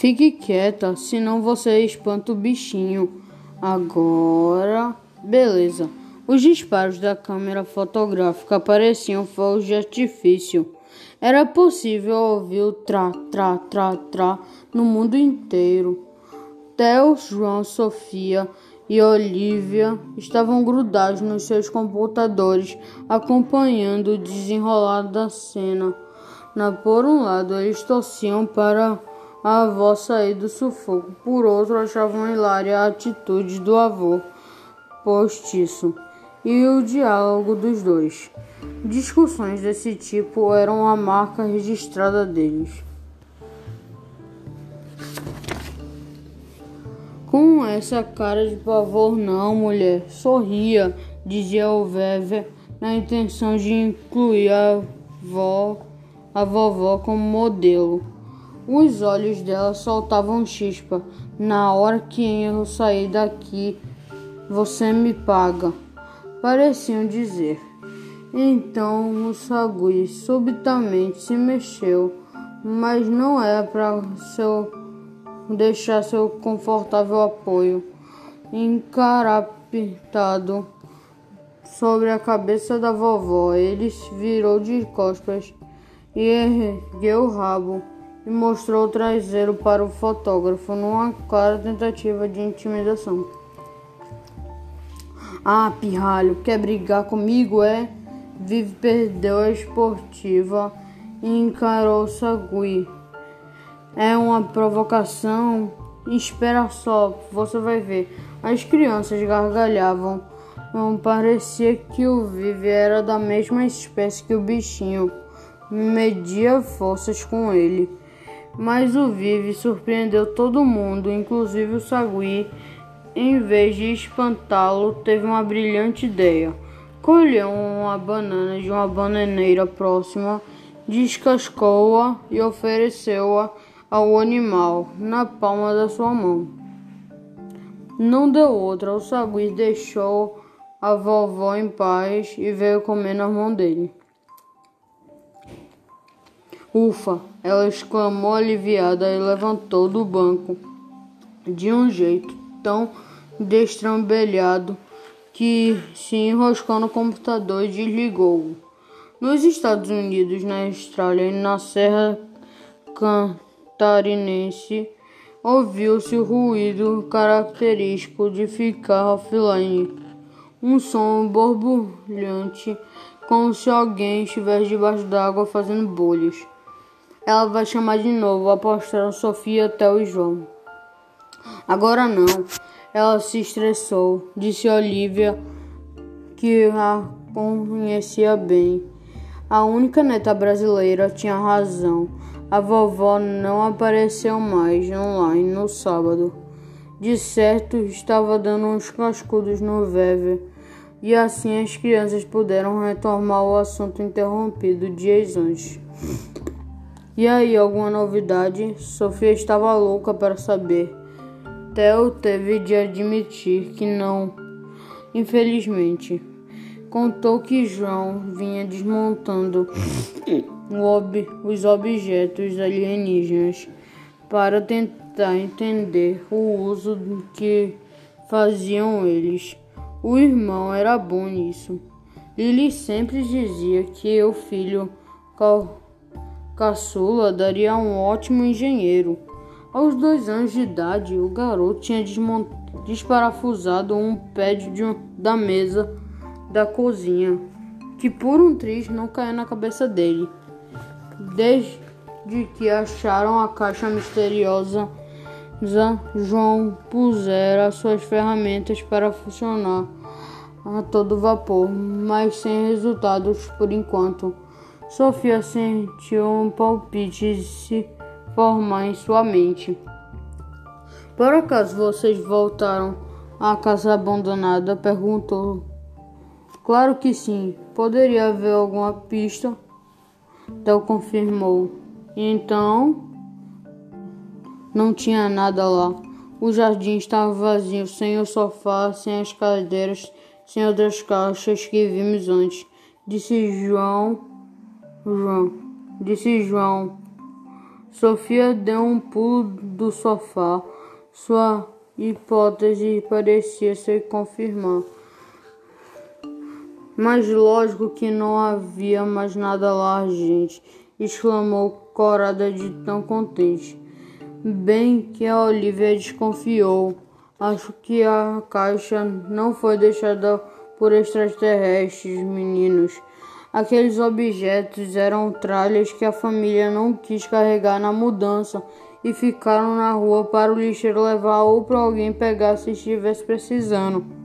Fique quieta, senão você espanta o bichinho. Agora, beleza. Os disparos da câmera fotográfica pareciam fogos de artifício. Era possível ouvir o tra, tra, tra, tra no mundo inteiro. Theo, João, Sofia e Olivia estavam grudados nos seus computadores, acompanhando o desenrolar da cena. Na, por um lado, eles torciam para a avó sair do sufoco, por outro, achavam hilária a atitude do avô postiço e o diálogo dos dois. Discussões desse tipo eram a marca registrada deles. Com essa cara de pavor, não, mulher. Sorria, dizia o Veve, na intenção de incluir a, vó, a vovó como modelo. Os olhos dela soltavam chispa. Na hora que eu sair daqui, você me paga. Pareciam dizer. Então o sagui subitamente se mexeu, mas não era para seu deixar seu confortável apoio encarapitado sobre a cabeça da vovó. Ele virou de costas e ergueu o rabo e mostrou o traseiro para o fotógrafo numa clara tentativa de intimidação. Ah, pirralho, quer brigar comigo, é? Vive perdeu a esportiva e encarou Sagui. É uma provocação. Espera só, você vai ver. As crianças gargalhavam. Não parecia que o Vive era da mesma espécie que o bichinho. Media forças com ele. Mas o Vive surpreendeu todo mundo, inclusive o Sagui. Em vez de espantá-lo, teve uma brilhante ideia. Colheu uma banana de uma bananeira próxima, descascou-a e ofereceu-a ao animal na palma da sua mão. Não deu outra, o sagui deixou a vovó em paz e veio comer na mão dele. Ufa! Ela exclamou aliviada e levantou do banco de um jeito tão destrambelhado que se enroscou no computador e desligou. Nos Estados Unidos, na Austrália e na Serra Catarinense, ouviu-se o ruído característico de ficar offline. Um som borbulhante, como se alguém estivesse debaixo d'água fazendo bolhas. Ela vai chamar de novo, apostaram Sofia até o João. Agora não. Ela se estressou, disse Olivia, que a conhecia bem. A única neta brasileira tinha razão. A vovó não apareceu mais online no sábado. De certo, estava dando uns cascudos no Veve, e assim as crianças puderam retomar o assunto interrompido dias antes. E aí, alguma novidade? Sofia estava louca para saber. Theo teve de admitir que não, infelizmente. Contou que João vinha desmontando ob os objetos alienígenas para tentar entender o uso que faziam eles. O irmão era bom nisso. Lily sempre dizia que o filho caçula daria um ótimo engenheiro. Aos dois anos de idade, o garoto tinha desparafusado um pé de um, da mesa da cozinha, que por um triz não caiu na cabeça dele. Desde que acharam a caixa misteriosa, João pusera suas ferramentas para funcionar a todo vapor, mas sem resultados por enquanto. Sofia sentiu um palpite se formar em sua mente. Por acaso vocês voltaram à casa abandonada? perguntou. Claro que sim. Poderia haver alguma pista? Theo confirmou. Então, não tinha nada lá. O jardim estava vazio, sem o sofá, sem as cadeiras, sem outras caixas que vimos antes. Disse João. João. Disse João Sofia deu um pulo do sofá. Sua hipótese parecia se confirmar. Mas lógico que não havia mais nada lá, gente, exclamou Corada de tão contente. Bem que a Olivia desconfiou. Acho que a caixa não foi deixada por extraterrestres, meninos. Aqueles objetos eram tralhas que a família não quis carregar na mudança e ficaram na rua para o lixeiro levar ou para alguém pegar se estivesse precisando.